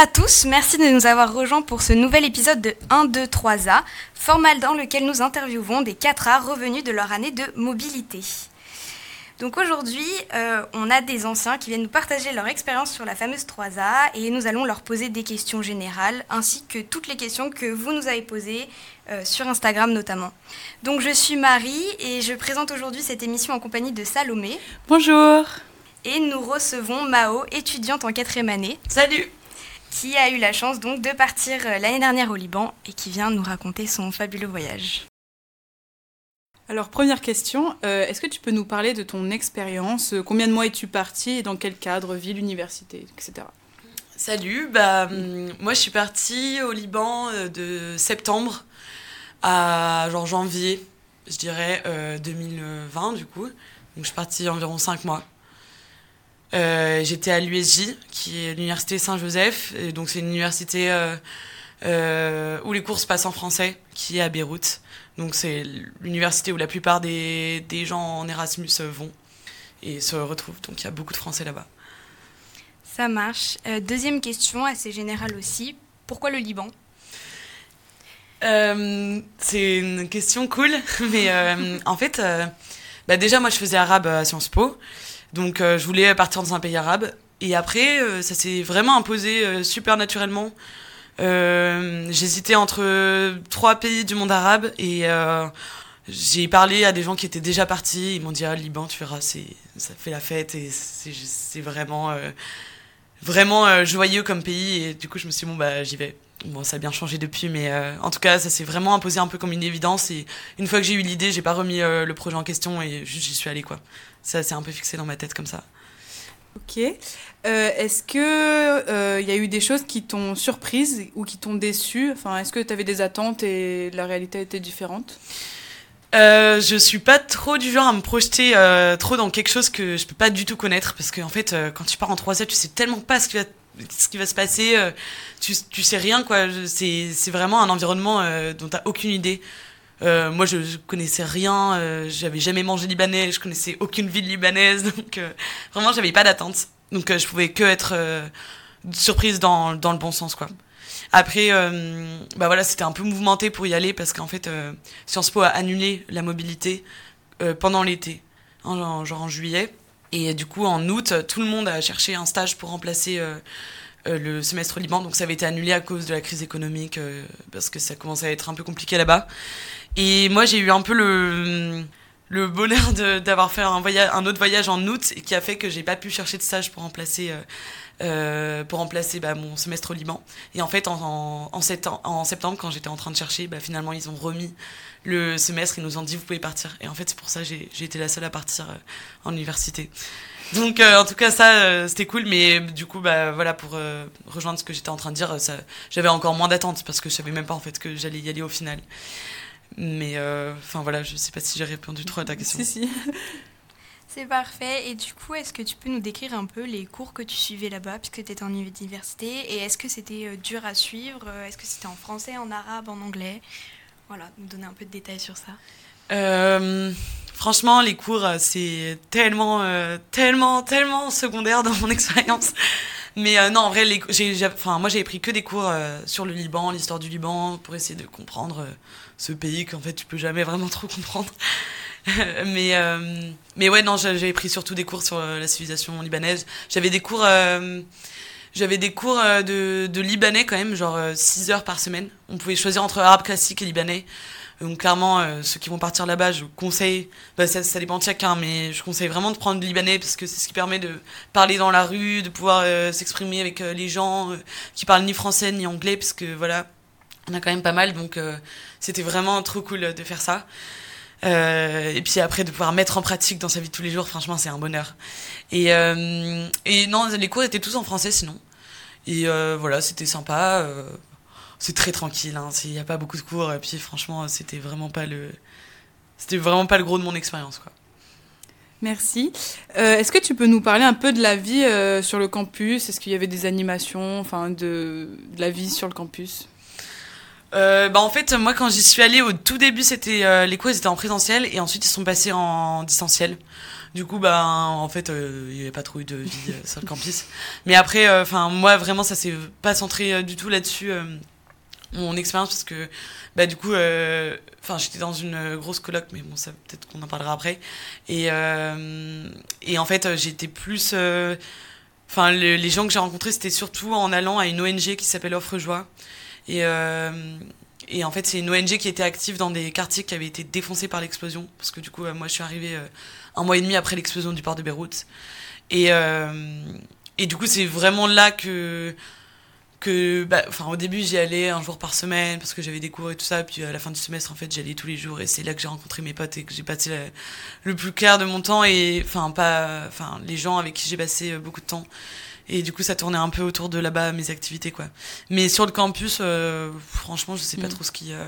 Bonjour à tous, merci de nous avoir rejoints pour ce nouvel épisode de 1, 2, 3A, format dans lequel nous interviewons des 4A revenus de leur année de mobilité. Donc aujourd'hui, euh, on a des anciens qui viennent nous partager leur expérience sur la fameuse 3A et nous allons leur poser des questions générales ainsi que toutes les questions que vous nous avez posées euh, sur Instagram notamment. Donc je suis Marie et je présente aujourd'hui cette émission en compagnie de Salomé. Bonjour. Et nous recevons Mao, étudiante en quatrième année. Salut Qui a eu la chance donc de partir euh, l'année dernière au Liban et qui vient nous raconter son fabuleux voyage. Alors, première question, euh, est-ce que tu peux nous parler de ton expérience euh, Combien de mois es-tu partie et dans quel cadre Ville, université, etc. Salut, bah, hum, moi je suis partie au Liban de septembre à genre janvier, je dirais, euh, 2020 du coup. Donc je suis partie environ 5 mois. Euh, J'étais à l'USJ, qui est l'université Saint-Joseph, et donc c'est une université euh, euh, où les cours se passent en français, qui est à Beyrouth. Donc c'est l'université où la plupart des, des gens en Erasmus vont et se retrouvent. Donc il y a beaucoup de Français là-bas. Ça marche. Deuxième question, assez générale aussi. Pourquoi le Liban? C'est une question cool, mais en fait, bah déjà moi je faisais arabe à Sciences Po, donc euh, je voulais partir dans un pays arabe. Et après, euh, ça s'est vraiment imposé euh, super naturellement. J'hésitais entre trois pays du monde arabe et j'ai parlé à des gens qui étaient déjà partis. Ils m'ont dit ah Liban, tu verras, c'est ça fait la fête et c'est vraiment vraiment euh, joyeux comme pays. Et du coup, je me suis dit bon bah j'y vais. Bon, ça a bien changé depuis, mais euh, en tout cas, ça s'est vraiment imposé un peu comme une évidence. Et une fois que j'ai eu l'idée, j'ai pas remis euh, le projet en question et juste j'y suis allée quoi. Ça s'est un peu fixé dans ma tête comme ça. Ok. Est-ce que il y a eu des choses qui t'ont surprise ou qui t'ont déçue? Enfin, est-ce que tu avais des attentes et la réalité était différente? Euh, je suis pas trop du genre à me projeter euh, trop dans quelque chose que je peux pas du tout connaître parce qu'en en fait, euh, quand tu pars en 3 tu sais tellement pas ce qui va, ce qui va se passer, euh, tu, tu sais rien quoi. C'est c'est vraiment un environnement euh, dont t'as aucune idée. Euh, moi, je, je connaissais rien, j'avais jamais mangé libanais, je connaissais aucune ville libanaise, donc vraiment, j'avais pas d'attente. Donc, je pouvais que être surprise dans, dans le bon sens, quoi. Après, euh, bah voilà, c'était un peu mouvementé pour y aller parce qu'en fait, euh, Sciences Po a annulé la mobilité euh, pendant l'été, en- genre en juillet. Et du coup, en août, tout le monde a cherché un stage pour remplacer le semestre Liban. Donc ça avait été annulé à cause de la crise économique parce que ça commençait à être un peu compliqué là-bas. Et moi, j'ai eu un peu le bonheur d'avoir fait un autre voyage en août qui a fait que j'ai pas pu chercher de stage pour remplacer euh, pour remplacer bah, mon semestre au Liban. Et en fait, en, en, en septembre, en septembre, quand j'étais en train de chercher, bah, finalement, ils ont remis le semestre. Ils nous ont dit, vous pouvez partir. Et en fait, c'est pour ça que j'ai été la seule à partir euh, en université. Donc, euh, en tout cas, ça, euh, c'était cool. Mais du coup, bah, voilà, pour euh, rejoindre ce que j'étais en train de dire, j'avais encore moins d'attentes parce que je savais même pas en fait que j'allais y aller au final. Mais euh, enfin voilà, je sais pas si j'ai répondu trop à ta question. Si, si. C'est parfait. Et du coup, est-ce que tu peux nous décrire un peu les cours que tu suivais là-bas, puisque tu étais en université Et est-ce que c'était euh, dur à suivre Euh, Est-ce que c'était en français, en arabe, en anglais? Voilà, nous donner un peu de détails sur ça. Euh, franchement, les cours, c'est tellement, tellement, tellement secondaire dans mon expérience. Mais non, en vrai, les, enfin, moi, j'ai pris que des cours sur le Liban, l'histoire du Liban, pour essayer de comprendre ce pays qu'en fait, tu peux jamais vraiment trop comprendre. mais, euh, mais ouais, non, j'a- j'avais pris surtout des cours sur euh, la civilisation libanaise. J'avais des cours, euh, j'avais des cours de, de libanais quand même, genre 6 heures par semaine. On pouvait choisir entre arabe classique et libanais. Donc clairement, ceux qui vont partir là-bas, je conseille, bah, ça, ça dépend de chacun, mais je conseille vraiment de prendre le libanais parce que c'est ce qui permet de parler dans la rue, de pouvoir s'exprimer avec les gens qui parlent ni français ni anglais, parce que voilà, on a quand même pas mal, donc c'était vraiment trop cool de faire ça. Euh, et puis après de pouvoir mettre en pratique dans sa vie de tous les jours, franchement, c'est un bonheur. Et, euh, et non, les cours étaient tous en français sinon. Et euh, voilà, c'était sympa. c'est très tranquille, hein, il n'y a pas beaucoup de cours. Et puis franchement, c'était vraiment pas le, c'était vraiment pas le gros de mon expérience, quoi. Merci. Est-ce que tu peux nous parler un peu de la vie sur le campus? Est-ce qu'il y avait des animations, enfin de la vie sur le campus? Euh, bah en fait, moi quand j'y suis allée au tout début, c'était euh, les cours ils étaient en présentiel et ensuite ils sont passés en distanciel. Du coup, bah en fait, euh, il n'y avait pas trop eu de vie euh, sur le campus. Mais après, enfin moi vraiment, ça s'est pas centré euh, du tout là-dessus euh, mon expérience parce que bah du coup, euh, enfin j'étais dans une euh, grosse coloc, mais bon ça peut-être qu'on en parlera après. Et euh, et en fait, euh, j'étais plus euh, Enfin, le- les gens que j'ai rencontrés, c'était surtout en allant à une ONG qui s'appelle Offre Joie. Et, euh, et en fait, c'est une ONG qui était active dans des quartiers qui avaient été défoncés par l'explosion. Parce que du coup, euh, moi, je suis arrivée euh, un mois et demi après l'explosion du port de Beyrouth. Et, du coup, c'est vraiment là que. bah, au début, j'y allais un jour par semaine parce que j'avais des cours et tout ça. Puis à la fin du semestre, en fait, j'y allais tous les jours. Et c'est là que j'ai rencontré mes potes et que j'ai passé le plus clair de mon temps. Et enfin, pas. Enfin, les gens avec qui j'ai passé beaucoup de temps. Et du coup, ça tournait un peu autour de là-bas, mes activités, quoi. Mais sur le campus, euh, franchement, je sais pas Mm. trop ce qu'il y a.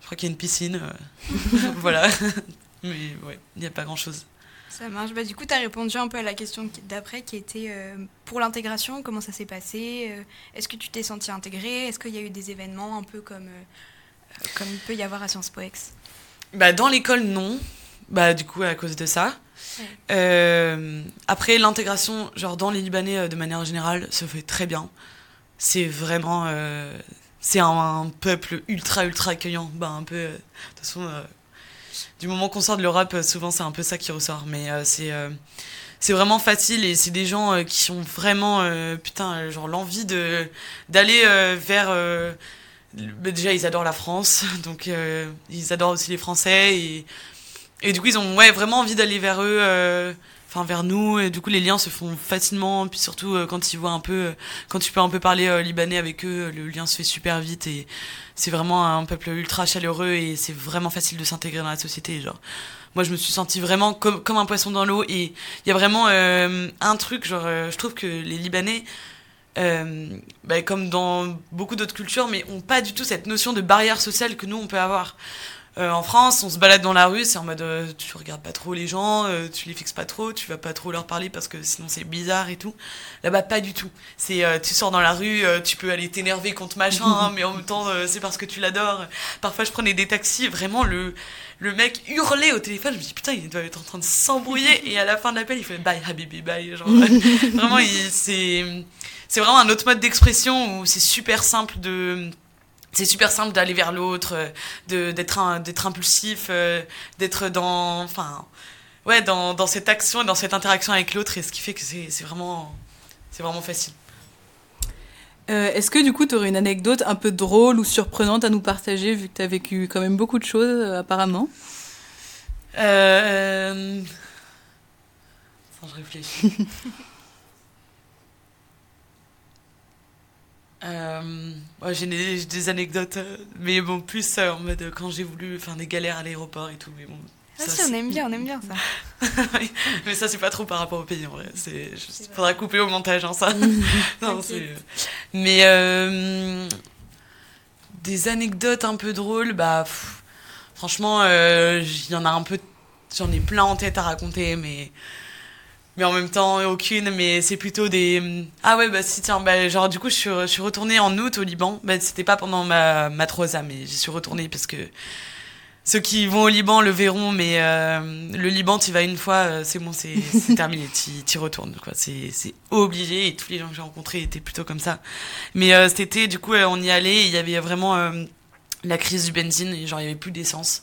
Je crois qu'il y a une piscine. euh, voilà. Mais ouais, il n'y a pas grand-chose. Ça marche. Bah, du coup, tu as répondu un peu à la question d'après qui était euh, pour l'intégration, comment ça s'est passé euh, Est-ce que tu t'es senti intégré Est-ce qu'il y a eu des événements un peu comme, euh, comme il peut y avoir à Sciences Po Ex Bah, dans l'école, non. Bah, du coup, à cause de ça. Euh, après, l'intégration, genre dans les Libanais, euh, de manière générale, se fait très bien. C'est vraiment. euh, c'est un, peuple ultra, ultra accueillant. Bah, un peu. de toute façon, du moment qu'on sort de l'Europe, souvent, c'est un peu ça qui ressort. Mais c'est. c'est vraiment facile et c'est des gens qui ont vraiment putain genre l'envie de d'aller vers bah, déjà ils adorent la France donc ils adorent aussi les Français et et du coup ils ont ouais vraiment envie d'aller vers eux euh, enfin vers nous. Et du coup les liens se font facilement. Puis surtout euh, quand ils voient un peu euh, quand tu peux un peu parler libanais avec eux le lien se fait super vite. Et c'est vraiment un peuple ultra chaleureux. Et c'est vraiment facile de s'intégrer dans la société genre. Moi je me suis sentie vraiment comme comme un poisson dans l'eau. Et il y a vraiment un truc genre je trouve que les libanais bah, comme dans beaucoup d'autres cultures, mais ont pas du tout cette notion de barrière sociale que nous on peut avoir. Euh, en France, on se balade dans la rue, c'est en mode euh, tu regardes pas trop les gens, euh, tu les fixes pas trop, tu vas pas trop leur parler parce que sinon c'est bizarre et tout. Là-bas, pas du tout. C'est tu sors dans la rue, tu peux aller t'énerver contre machin, hein, mais en même temps c'est parce que tu l'adores. Parfois, je prenais des taxis, vraiment le le mec hurlait au téléphone. Je me dis putain, il doit être en train de s'embrouiller et à la fin de l'appel, il fait bye habibi bye. Genre vraiment, c'est vraiment un autre mode d'expression où c'est super simple de c'est super simple d'aller vers l'autre euh, d'être impulsif euh, d'être dans enfin ouais dans, dans cette action et dans cette interaction avec l'autre et ce qui fait que c'est c'est vraiment c'est vraiment facile. Euh, Est-ce que du coup, tu aurais une anecdote un peu drôle ou surprenante à nous partager, vu que tu as vécu quand même beaucoup de choses euh, apparemment? Euh... Attends, je réfléchis Euh, ouais, j'ai des, anecdotes, euh, mais bon, plus euh, en mode euh, quand j'ai voulu faire des galères à l'aéroport et tout, mais bon. Ah ça, si, on aime bien, on aime bien ça. Oui, mais ça, c'est pas trop par rapport au pays, en vrai. C'est, faudra couper au montage, hein, ça. non. Mais euh, des anecdotes un peu drôles, bah, pff, franchement, euh, il y en a un peu, j'en ai plein en tête à raconter, mais, mais en même temps, aucune, mais c'est plutôt des, ah ouais, bah si, tiens, bah, genre, du coup, je suis, je suis retournée en août au Liban, bah, c'était pas pendant ma, ma 3A, mais j'y suis retournée parce que ceux qui vont au Liban le verront, mais euh, le Liban, tu y vas une fois, euh, c'est bon, c'est terminé, tu y retournes. quoi. C'est c'est obligé et tous les gens que j'ai rencontrés étaient plutôt comme ça. Mais euh, cet été, du coup, on y allait il y avait vraiment euh, la crise du benzine, et genre il y avait plus d'essence.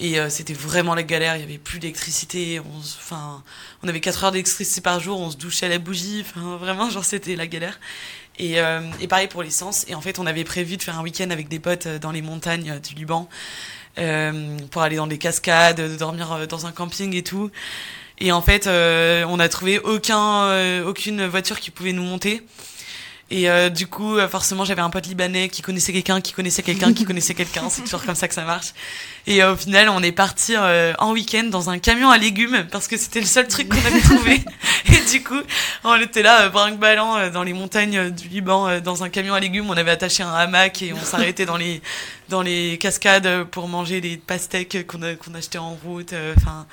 Et euh, c'était vraiment la galère, il y avait plus d'électricité, on, enfin, on avait 4 heures d'électricité par jour, on se douchait à la bougie, enfin vraiment, genre c'était la galère. Et, euh, et pareil pour l'essence. Et en fait, on avait prévu de faire un week-end avec des potes euh, dans les montagnes euh, du Liban euh, pour aller dans des cascades, de dormir euh, dans un camping et tout. Et en fait, euh, on a trouvé aucun, euh, aucune voiture qui pouvait nous monter. Et euh, du coup, euh, forcément, j'avais un pote libanais qui connaissait quelqu'un, qui connaissait quelqu'un, qui connaissait quelqu'un. C'est toujours comme ça que ça marche. Et euh, au final, on est parti euh, en week-end dans un camion à légumes parce que c'était le seul truc qu'on avait trouvé. Et du coup, on était là, brinque-ballant, euh, dans les montagnes du Liban, dans un camion à légumes. On avait attaché un hamac et on s'arrêtait dans les dans les cascades pour manger des pastèques qu'on qu'on achetait en route. Enfin,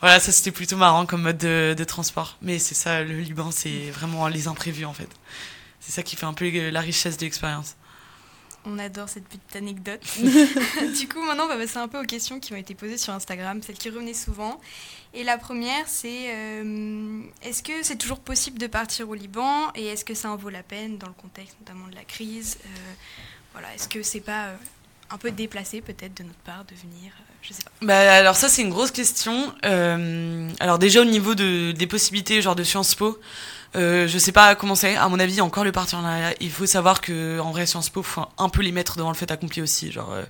voilà, ça c'était plutôt marrant comme mode de, de transport. Mais c'est ça, le Liban, c'est vraiment les imprévus en fait. C'est ça qui fait un peu euh, la richesse de l'expérience. On adore cette petite anecdote. du coup, maintenant, on va passer un peu aux questions qui ont été posées sur Instagram, celles qui revenaient souvent. Et la première, c'est euh, est-ce que c'est toujours possible de partir au Liban et est-ce que ça en vaut la peine dans le contexte notamment de la crise euh, Voilà, est-ce que c'est pas euh, un peu déplacé peut-être de notre part de venir Je sais pas. Bah, alors ça c'est une grosse question. alors déjà au niveau de, des possibilités genre de Sciences Po, euh, je sais pas comment c'est. À mon avis, encore le partenariat. Il faut savoir que en vrai, Sciences Po, faut un peu les mettre devant le fait accompli aussi. Genre, euh,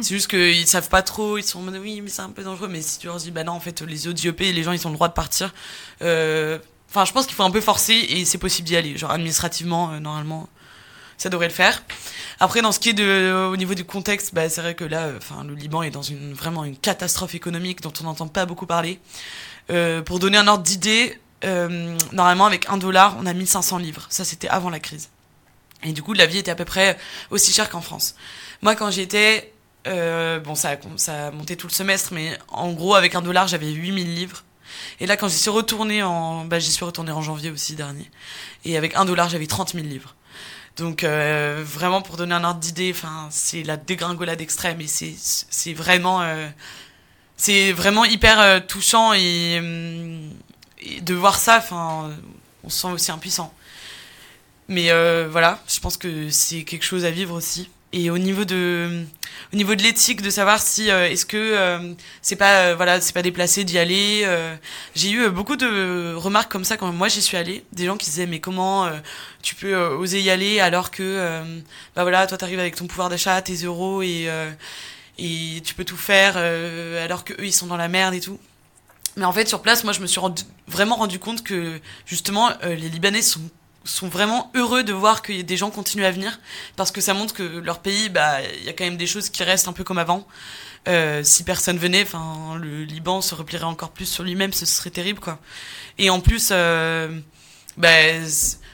c'est juste qu'ils savent pas trop. Ils sont en mode oui, mais c'est un peu dangereux. Mais si tu leur dis bah non, en fait, les autres IEP, les gens, ils ont le droit de partir. Euh, enfin, je pense qu'il faut un peu forcer et c'est possible d'y aller. Genre administrativement, normalement, ça devrait le faire. Après, dans ce qui est au niveau du contexte, bah, c'est vrai que là, enfin, le Liban est dans une vraiment une catastrophe économique dont on n'entend pas beaucoup parler. pour donner un ordre d'idée, euh, normalement, avec un dollar, on a 1500 livres. Ça, c'était avant la crise. Et du coup, la vie était à peu près aussi chère qu'en France. Moi, quand j'y étais, euh, bon, ça a, ça a monté tout le semestre, mais en gros, avec un dollar, j'avais 8000 livres. Et là, quand j'y suis retournée en, bah, j'y suis retournée en janvier aussi dernier. Et avec un dollar, j'avais 30 000 livres. Donc euh, vraiment pour donner un ordre d'idée, c'est la dégringolade extrême et c'est vraiment euh, vraiment hyper euh, touchant et de voir ça, on se sent aussi impuissant. Mais voilà, je pense que c'est quelque chose à vivre aussi. Et au niveau de, au niveau de l'éthique, de savoir si euh, est-ce que euh, c'est pas voilà c'est pas déplacé d'y aller. J'ai eu beaucoup de remarques comme ça quand moi j'y suis allée, des gens qui disaient mais comment tu peux oser y aller alors que bah voilà toi t'arrives avec ton pouvoir d'achat, tes euros et et tu peux tout faire alors que eux ils sont dans la merde et tout. Mais en fait, sur place, moi, je me suis vraiment rendu compte que, justement, euh, les Libanais sont, sont vraiment heureux de voir que des gens continuent à venir, parce que ça montre que leur pays, bah, il y a quand même des choses qui restent un peu comme avant. Euh, si personne venait, enfin, le Liban se replierait encore plus sur lui-même, ce serait terrible, quoi. Et en plus, euh, bah,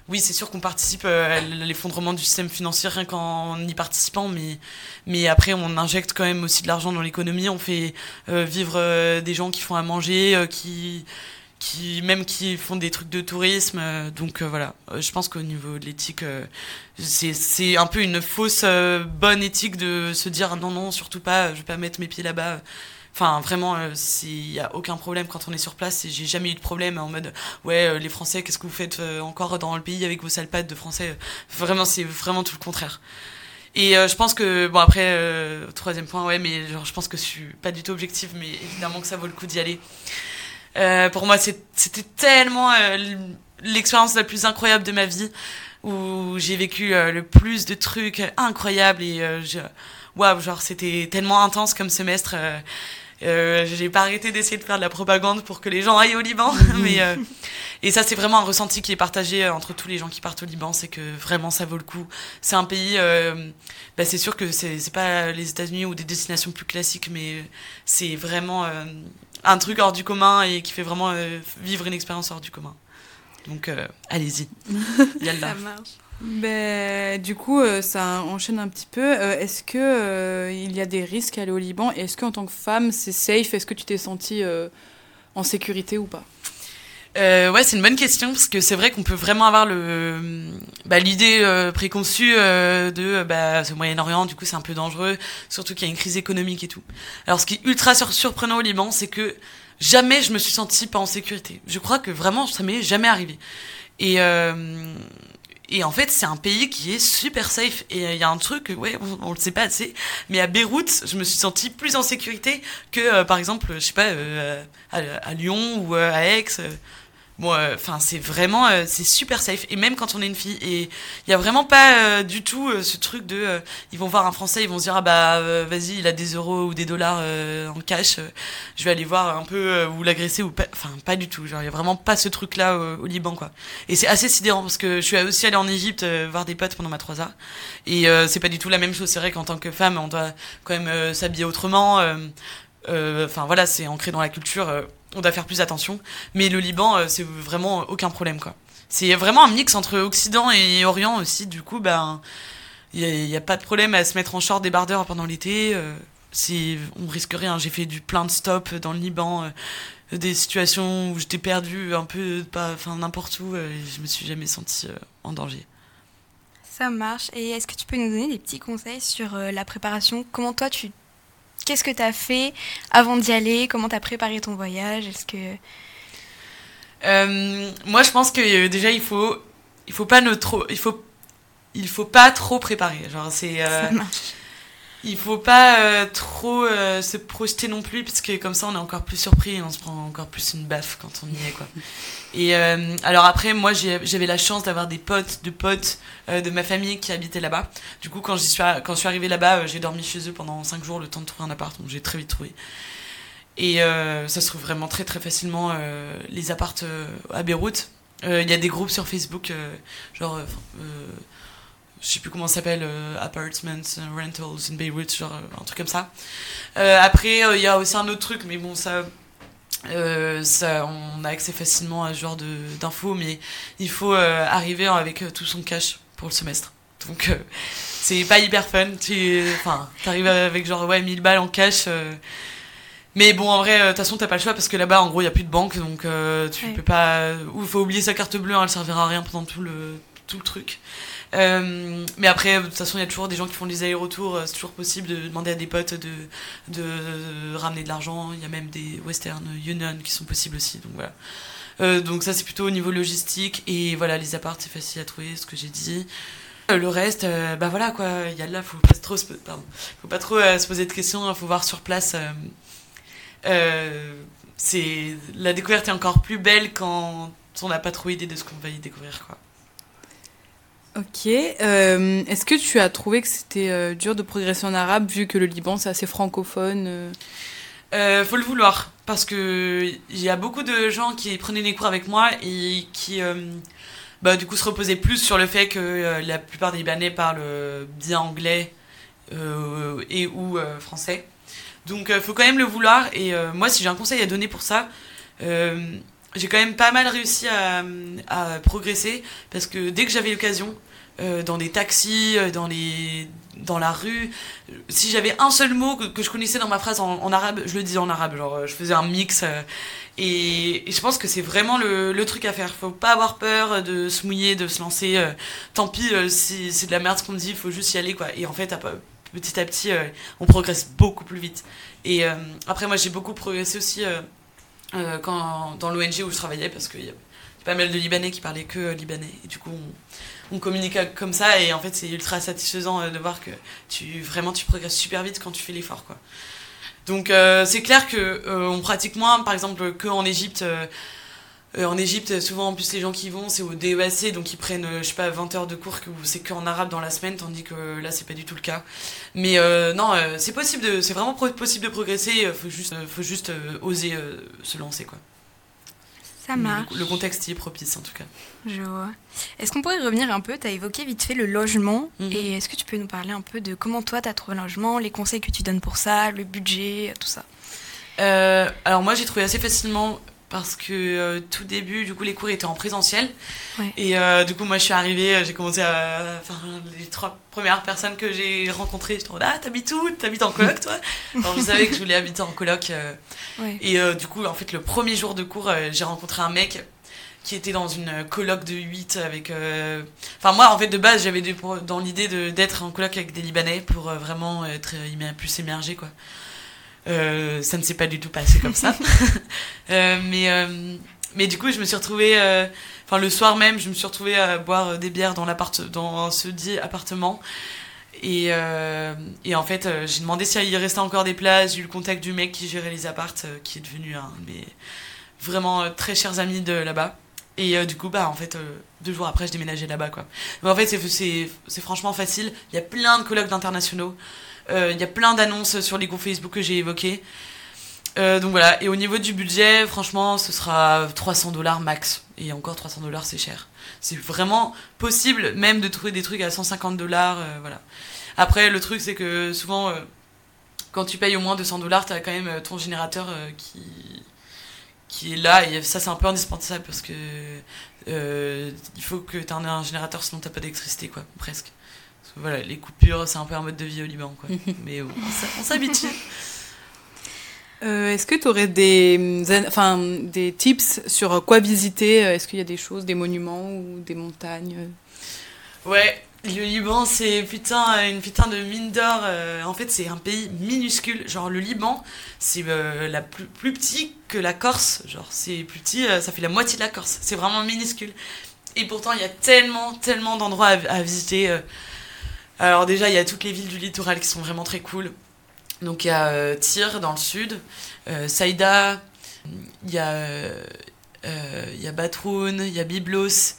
oui, c'est sûr qu'on participe euh, à l'effondrement du système financier rien qu'en y participant, mais, mais après, on injecte quand même aussi de l'argent dans l'économie. On fait euh, vivre euh, des gens qui font à manger, qui, qui, même qui font des trucs de tourisme. donc voilà, je pense qu'au niveau de l'éthique, c'est un peu une fausse bonne éthique de se dire non, non, surtout pas, je vais pas mettre mes pieds là-bas. Enfin, vraiment, il euh, n'y a aucun problème quand on est sur place. J'ai jamais eu de problème en mode, ouais, euh, les Français, qu'est-ce que vous faites euh, encore dans le pays avec vos sales de Français? Vraiment, c'est vraiment tout le contraire. Et je pense que, bon, après, troisième point, ouais, mais genre, je pense que je suis pas du tout objective, mais évidemment que ça vaut le coup d'y aller. Pour moi, c'était tellement l'expérience la plus incroyable de ma vie, où j'ai vécu le plus de trucs incroyables et waouh, genre, c'était tellement intense comme semestre. Euh, j'ai pas arrêté d'essayer de faire de la propagande pour que les gens aillent au Liban, mais euh, et ça c'est vraiment un ressenti qui est partagé euh, entre tous les gens qui partent au Liban, c'est que vraiment ça vaut le coup. C'est un pays, euh, bah, c'est sûr que c'est pas les États-Unis ou des destinations plus classiques, mais c'est vraiment euh, un truc hors du commun et qui fait vraiment vivre une expérience hors du commun. Donc allez-y, ça marche. Ben, du coup, euh, ça enchaîne un petit peu. Euh, est-ce que euh, il y a des risques à aller au Liban? Est-ce qu'en tant que femme, c'est safe? Est-ce que tu t'es sentie en sécurité ou pas? Ouais, c'est une bonne question parce que c'est vrai qu'on peut vraiment avoir le bah, l'idée préconçue de bah, ce Moyen-Orient. Du coup, c'est un peu dangereux, surtout qu'il y a une crise économique et tout. Alors, ce qui est ultra surprenant au Liban, c'est que jamais je me suis sentie pas en sécurité. Je crois que vraiment, ça m'est jamais arrivé. Et et en fait, c'est un pays qui est super safe. Et il y a un truc, ouais, on, on, le sait pas assez, mais à Beyrouth, je me suis sentie plus en sécurité que, euh, par exemple, je sais pas, euh, à, Lyon ou euh, à Aix. Bon, enfin, c'est vraiment, euh, c'est super safe. Et même quand on est une fille, et il y a vraiment pas euh, du tout euh, ce truc de, ils vont voir un Français, ils vont se dire ah bah vas-y, il a des euros ou des dollars en cash, je vais aller voir un peu ou l'agresser ou pas. Enfin, pas du tout. Genre, il y a vraiment pas ce truc-là au, Liban, quoi. Et c'est assez sidérant parce que je suis aussi allée en Égypte voir des potes pendant ma 3A, et c'est pas du tout la même chose. C'est vrai qu'en tant que femme, on doit quand même s'habiller autrement. Enfin voilà, c'est ancré dans la culture on doit faire plus attention. Mais le Liban, euh, c'est vraiment aucun problème, quoi. C'est vraiment un mix entre Occident et Orient aussi. Du coup, ben, il n'y a, pas de problème à se mettre en short débardeur pendant l'été. Euh, on risque rien. J'ai fait du plein de stops dans le Liban, euh, des situations où j'étais perdue un peu, n'importe où. et je me suis jamais sentie en danger. Ça marche. Et est-ce que tu peux nous donner des petits conseils sur euh, la préparation? Comment toi, tu... Qu'est-ce que tu as fait avant d'y aller? Comment tu as préparé ton voyage? Est-ce que... Euh, moi, je pense que euh, déjà, il faut, il faut pas ne trop, il faut, il faut pas trop préparer. Genre, c'est, euh. Il faut pas euh, trop euh, se projeter non plus, parce que comme ça, on est encore plus surpris et on se prend encore plus une baffe quand on y est, quoi. Et euh, alors après, moi, j'avais la chance d'avoir des potes, de potes de ma famille qui habitaient là-bas. Du coup, quand j'y suis, quand je suis arrivée là-bas, j'ai dormi chez eux pendant 5 jours, le temps de trouver un appart, donc j'ai très vite trouvé. Et ça se trouve vraiment très très facilement les appartes à Beyrouth. Il y a des groupes sur Facebook, genre, je sais plus comment ça s'appelle, euh, Apartments, euh, Rentals in Beirut, genre euh, un truc comme ça. Euh, après, euh, il y a aussi un autre truc, mais bon, ça, ça on a accès facilement à ce genre d'infos, mais il faut arriver avec tout son cash pour le semestre. Donc, c'est pas hyper fun. Tu enfin, t'arrives avec genre ouais, 1000 balles en cash. mais bon, en vrai, de toute façon, t'as pas le choix parce que là-bas, en gros, il y a plus de banque, donc tu Ouais. peux pas. Ou faut oublier sa carte bleue, hein, elle servira à rien pendant tout le, tout le truc. Euh, mais après, de toute façon, il y a toujours des gens qui font des allers-retours. euh, C'est toujours possible de demander à des potes de, de, ramener de l'argent. Il y a même des Western Union qui sont possibles aussi. Donc voilà. Euh, donc ça, c'est plutôt au niveau logistique. Et voilà, les apparts, c'est facile à trouver, ce que j'ai dit. Euh, Le reste, euh, bah voilà quoi, il y a de là, faut pas trop, faut pas trop euh, se poser de questions, il faut voir sur place. euh, euh, la découverte est encore plus belle quand on n'a pas trop idée de ce qu'on va y découvrir quoi. Ok. euh, Est-ce que tu as trouvé que c'était euh, dur de progresser en arabe vu que le Liban c'est assez francophone euh? Faut le vouloir parce que il y a beaucoup de gens qui prenaient des cours avec moi et qui bah, du coup se reposaient plus sur le fait que la plupart des Libanais parlent bien anglais et ou français. Donc faut quand même le vouloir et moi si j'ai un conseil à donner pour ça, j'ai quand même pas mal réussi à, à progresser parce que dès que j'avais l'occasion, euh, dans des taxis, euh, dans, les, dans la rue, si j'avais un seul mot que, je connaissais dans ma phrase en, arabe, je le disais en arabe, genre euh, je faisais un mix. et, je pense que c'est vraiment le, truc à faire. Faut pas avoir peur de se mouiller, de se lancer. tant pis si c'est de la merde ce qu'on me dit, faut juste y aller quoi. Et en fait, petit à petit, on progresse beaucoup plus vite. Et après, moi j'ai beaucoup progressé aussi quand, dans l'ONG où je travaillais parce qu'il y a pas mal de Libanais qui parlaient que libanais. Et du coup, on, on communique comme ça et en fait, c'est ultra satisfaisant euh, de voir que tu vraiment tu progresses super vite quand tu fais l'effort quoi. Donc euh, c'est clair que euh, on pratique moins par exemple qu'en Égypte en Égypte, souvent en plus les gens qui vont, c'est au DEAC, donc ils prennent, je sais pas, 20 heures de cours, que c'est qu'en arabe dans la semaine, tandis que là c'est pas du tout le cas. Mais non, c'est possible, c'est vraiment possible de progresser, faut juste, faut juste oser se lancer quoi. Ça Mais marche. Le, le contexte y est propice en tout cas. Je vois. Est-ce qu'on pourrait revenir un peu? Tu as évoqué vite fait le logement. Mhm. Et est-ce que tu peux nous parler un peu de comment toi tu as trouvé le logement, les conseils que tu donnes pour ça, le budget, tout ça? Euh, alors moi j'ai trouvé assez facilement parce que euh, tout début du coup les cours étaient en présentiel. Ouais. et euh, du coup moi je suis arrivée euh, j'ai commencé à enfin les trois premières personnes que j'ai rencontrées. J'étais en mode ah t'habites où? T'habites en coloc toi? Alors je savais que je voulais habiter en coloc euh, Ouais. et du coup en fait le premier jour de cours j'ai rencontré un mec qui était dans une coloc de 8 avec enfin moi en fait de base j'avais dans l'idée d'être en coloc avec des libanais pour vraiment être plus émergé quoi euh, ça ne s'est pas du tout passé comme ça. Euh, mais, euh, mais du coup, je me suis retrouvée, enfin le soir même, je me suis retrouvée à boire des bières dans, dans ce dit appartement. Et, et en fait, j'ai demandé s'il restait encore des places. J'ai eu le contact du mec qui gérait les appartes, qui est devenu un de mes vraiment très chers amis de là-bas. Et euh, du coup, bah, en fait, euh, deux jours après, je déménageais là-bas, quoi. Mais en fait, c'est franchement facile. Il y a plein de colloques d'internationaux. Euh, Il y a plein d'annonces sur les groupes Facebook que j'ai évoqués. Euh, donc voilà, et au niveau du budget, franchement, ce sera 300 dollars max. Et encore 300 dollars, c'est cher. C'est vraiment possible même de trouver des trucs à 150 dollars. voilà. Après, le truc, c'est que souvent, euh, quand tu payes au moins 200 dollars, tu as quand même euh, ton générateur euh, qui, qui est là. Et ça, c'est un peu indispensable parce que euh, il faut que tu aies un, un générateur, sinon tu pas d'électricité, quoi, presque. Voilà, les coupures, c'est un peu un mode de vie au Liban, quoi. Mais bon, on s'habitue. Euh, Est-ce que tu aurais des, enfin, des tips sur quoi visiter? Est-ce qu'il y a des choses, des monuments ou des montagnes? Ouais, Le Liban, c'est putain, une putain de mine d'or. euh, en fait, c'est un pays minuscule. Genre, le Liban, c'est euh, la plus, plus petit que la Corse. Genre, c'est plus petit, ça fait la moitié de la Corse. C'est vraiment minuscule. Et pourtant, il y a tellement, tellement d'endroits à, à visiter. Alors, déjà, il y a toutes les villes du littoral qui sont vraiment très cool. Donc, il y a euh, Tyr dans le sud, euh, Saïda, il y a, euh, il y a Batroun, il y a Byblos.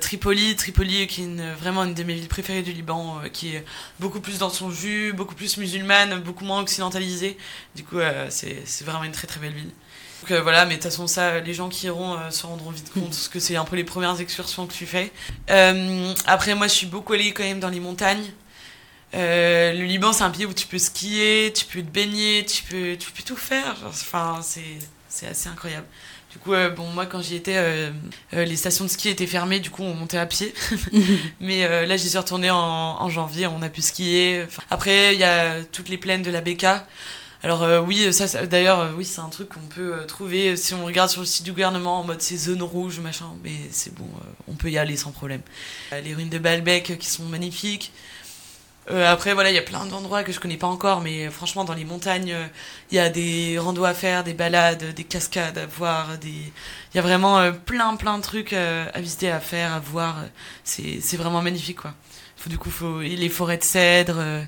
Tripoli, Tripoli qui est vraiment une de mes villes préférées du Liban, qui est beaucoup plus dans son jus, beaucoup plus musulmane, beaucoup moins occidentalisée. Du coup, c'est vraiment une très très belle ville. Donc euh, voilà, mais de toute façon, ça, les gens qui iront euh, se rendront vite compte, parce que c'est un peu les premières excursions que tu fais. Euh, après, moi, je suis beaucoup allée quand même dans les montagnes. Le Liban, c'est un pays où tu peux skier, tu peux te baigner, tu peux, tu peux tout faire. Enfin, c'est c'est assez incroyable. Du coup, euh, bon, moi, quand j'y étais, euh, euh, les stations de ski étaient fermées, du coup, on montait à pied. Mais là, j'y suis retournée en, en janvier, on a pu skier. Enfin, après, il y a toutes les plaines de la Beka. Alors euh, oui, ça, d'ailleurs, euh, oui, c'est un truc qu'on peut euh, trouver si on regarde sur le site du gouvernement en mode c'est zone rouge, machin. Mais c'est bon, euh, on peut y aller sans problème. Euh, les ruines de Baalbek euh, qui sont magnifiques. Euh, après, voilà, il y a plein d'endroits que je connais pas encore, mais euh, franchement, dans les montagnes, euh, il y a des randos à faire, des balades, des cascades à voir, des... il y a vraiment euh, plein, plein de trucs euh, à visiter, à faire, à voir. C'est vraiment magnifique, quoi. Faut, du coup, faut... les forêts de cèdres.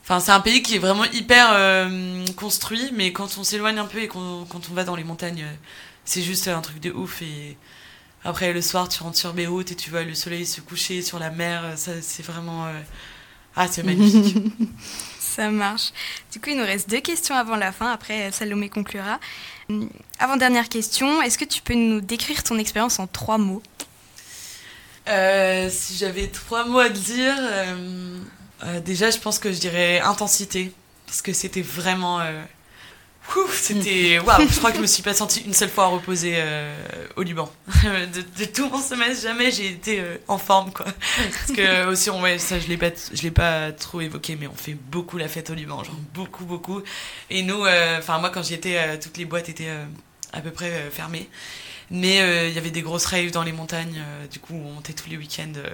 Euh, Enfin, c'est un pays qui est vraiment hyper euh, construit, mais quand on s'éloigne un peu et qu'on- quand on va dans les montagnes, euh, c'est juste un truc de ouf. Et après, le soir, tu rentres sur Beyrouth et tu vois le soleil se coucher sur la mer. Ça, c'est vraiment. euh, Ah, c'est magnifique. Ça marche. Du coup, il nous reste deux questions avant la fin. Après, Salomé conclura. Avant-dernière question, est-ce que tu peux nous décrire ton expérience en trois mots? Euh, si j'avais trois mots à te dire, euh, euh, déjà, je pense que je dirais intensité. Parce que c'était vraiment. euh, c'était. Waouh, je crois que je me suis pas sentie une seule fois reposée euh, au Liban. de, de tout mon semestre, jamais j'ai été euh, en forme, quoi. Parce que, aussi, on, ouais, ça, je l'ai pas, je l'ai pas trop évoqué, mais on fait beaucoup la fête au Liban, genre beaucoup, beaucoup. Et nous, euh, enfin, moi, quand j'y étais, euh, toutes les boîtes étaient euh, à peu près euh, fermées. Mais euh, il y avait des grosses raves dans les montagnes, euh, du coup on montait tous les week-ends. euh,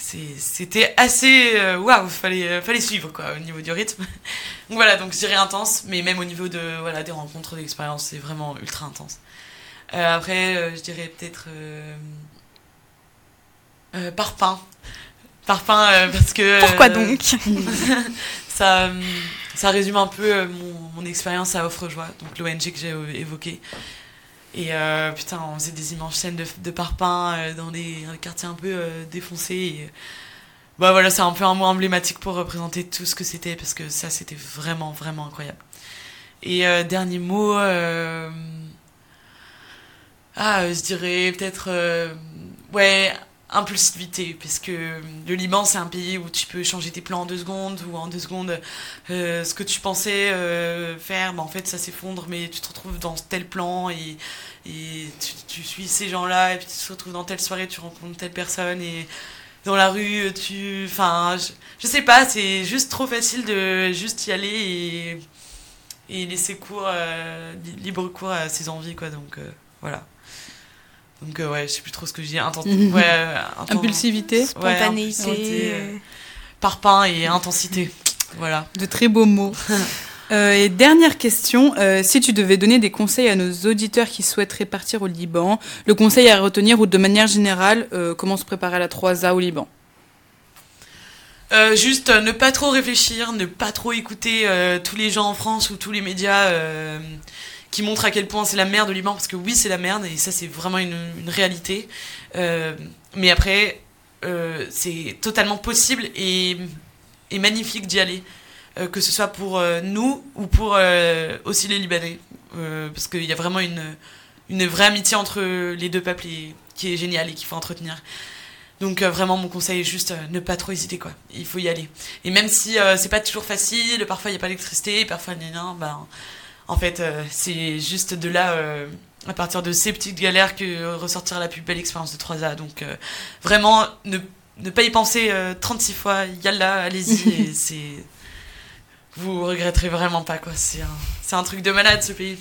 C'était assez... euh, Waouh, fallait, euh, fallait suivre quoi, au niveau du rythme. donc voilà, donc je dirais intense, mais même au niveau de, voilà, des rencontres, des expériences, c'est vraiment ultra intense. Euh, après, euh, je dirais peut-être... Euh, euh, parpaing. Parpaing euh, parce que... Pourquoi donc ça, ça résume un peu mon, mon expérience à Offre-Joie, donc l'ONG que j'ai euh, évoqué. Et euh, putain, on faisait des immenses scènes de, de parpaing euh, dans des quartiers un peu euh, défoncés. Et, euh, bah voilà, c'est un peu un mot emblématique pour représenter tout ce que c'était, parce que ça, c'était vraiment, vraiment incroyable. Et euh, dernier mot, euh, ah, je dirais peut-être, ouais, impulsivité, parce que le Liban, c'est un pays où tu peux changer tes plans en deux secondes, ou en deux secondes, euh, ce que tu pensais euh, faire, bah, en fait, ça s'effondre, mais tu te retrouves dans tel plan, et, tu, suis ces gens-là, et puis tu te retrouves dans telle soirée, tu rencontres telle personne, et dans la rue, tu... Enfin, je, je sais pas, c'est juste trop facile de juste y aller et, laisser euh, li- libre cours à ses envies, quoi, donc voilà. Donc euh, ouais, je sais plus trop ce que je dis. Ouais, euh, Impulsivité. Ouais, Spontanéité. impulsivité, euh, euh, Parpaing et intensité. Voilà. De très beaux mots. Euh, et dernière question, euh, si tu devais donner des conseils à nos auditeurs qui souhaiteraient partir au Liban, le conseil à retenir ou de manière générale, euh, comment se préparer à la 3A au Liban? Euh, juste euh, ne pas trop réfléchir, ne pas trop écouter euh, tous les gens en France ou tous les médias euh, qui montrent à quel point c'est la merde au Liban, parce que oui, c'est la merde, et ça, c'est vraiment une, réalité. Euh, mais après, euh, c'est totalement possible et, magnifique d'y aller, euh, que ce soit pour nous ou pour aussi les Libanais, parce qu'il y a vraiment une, vraie amitié entre les deux peuples et, qui est géniale et qu'il faut entretenir. Donc vraiment mon conseil est juste ne pas trop hésiter quoi. Il faut y aller. Et même si euh, c'est pas toujours facile, parfois il y a pas d'électricité, parfois gna gna, ben en fait euh, c'est juste de là euh, à partir de ces petites galères que ressortira la plus belle expérience de 3A. Donc euh, vraiment ne, ne pas y penser euh, 36 fois, yalla, allez-y c'est vous regretterez vraiment pas quoi. C'est un, un truc de malade ce pays.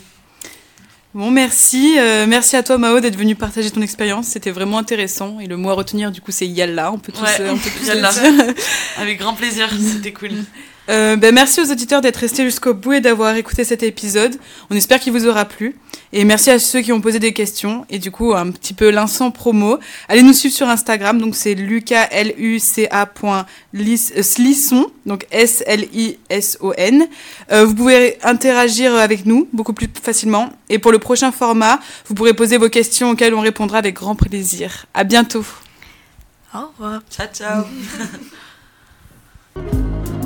Bon, merci. Euh, merci à toi, Mao, d'être venu partager ton expérience. C'était vraiment intéressant. Et le mot à retenir, du coup, c'est Yalla. On peut tous, Ouais, euh, on peut tous Yalla. le dire. Avec grand plaisir, c'était cool. Euh, ben, merci aux auditeurs d'être restés jusqu'au bout et d'avoir écouté cet épisode. On espère qu'il vous aura plu. Et merci à ceux qui ont posé des questions. Et du coup, un petit peu l'instant promo. Allez nous suivre sur Instagram. Donc, c'est lucas.luca.slisson. Donc, S-L-I-S-O-N. Euh, vous pouvez interagir avec nous beaucoup plus facilement. Et pour le prochain format, vous pourrez poser vos questions auxquelles on répondra avec grand plaisir. À bientôt. Au revoir. Ciao, ciao.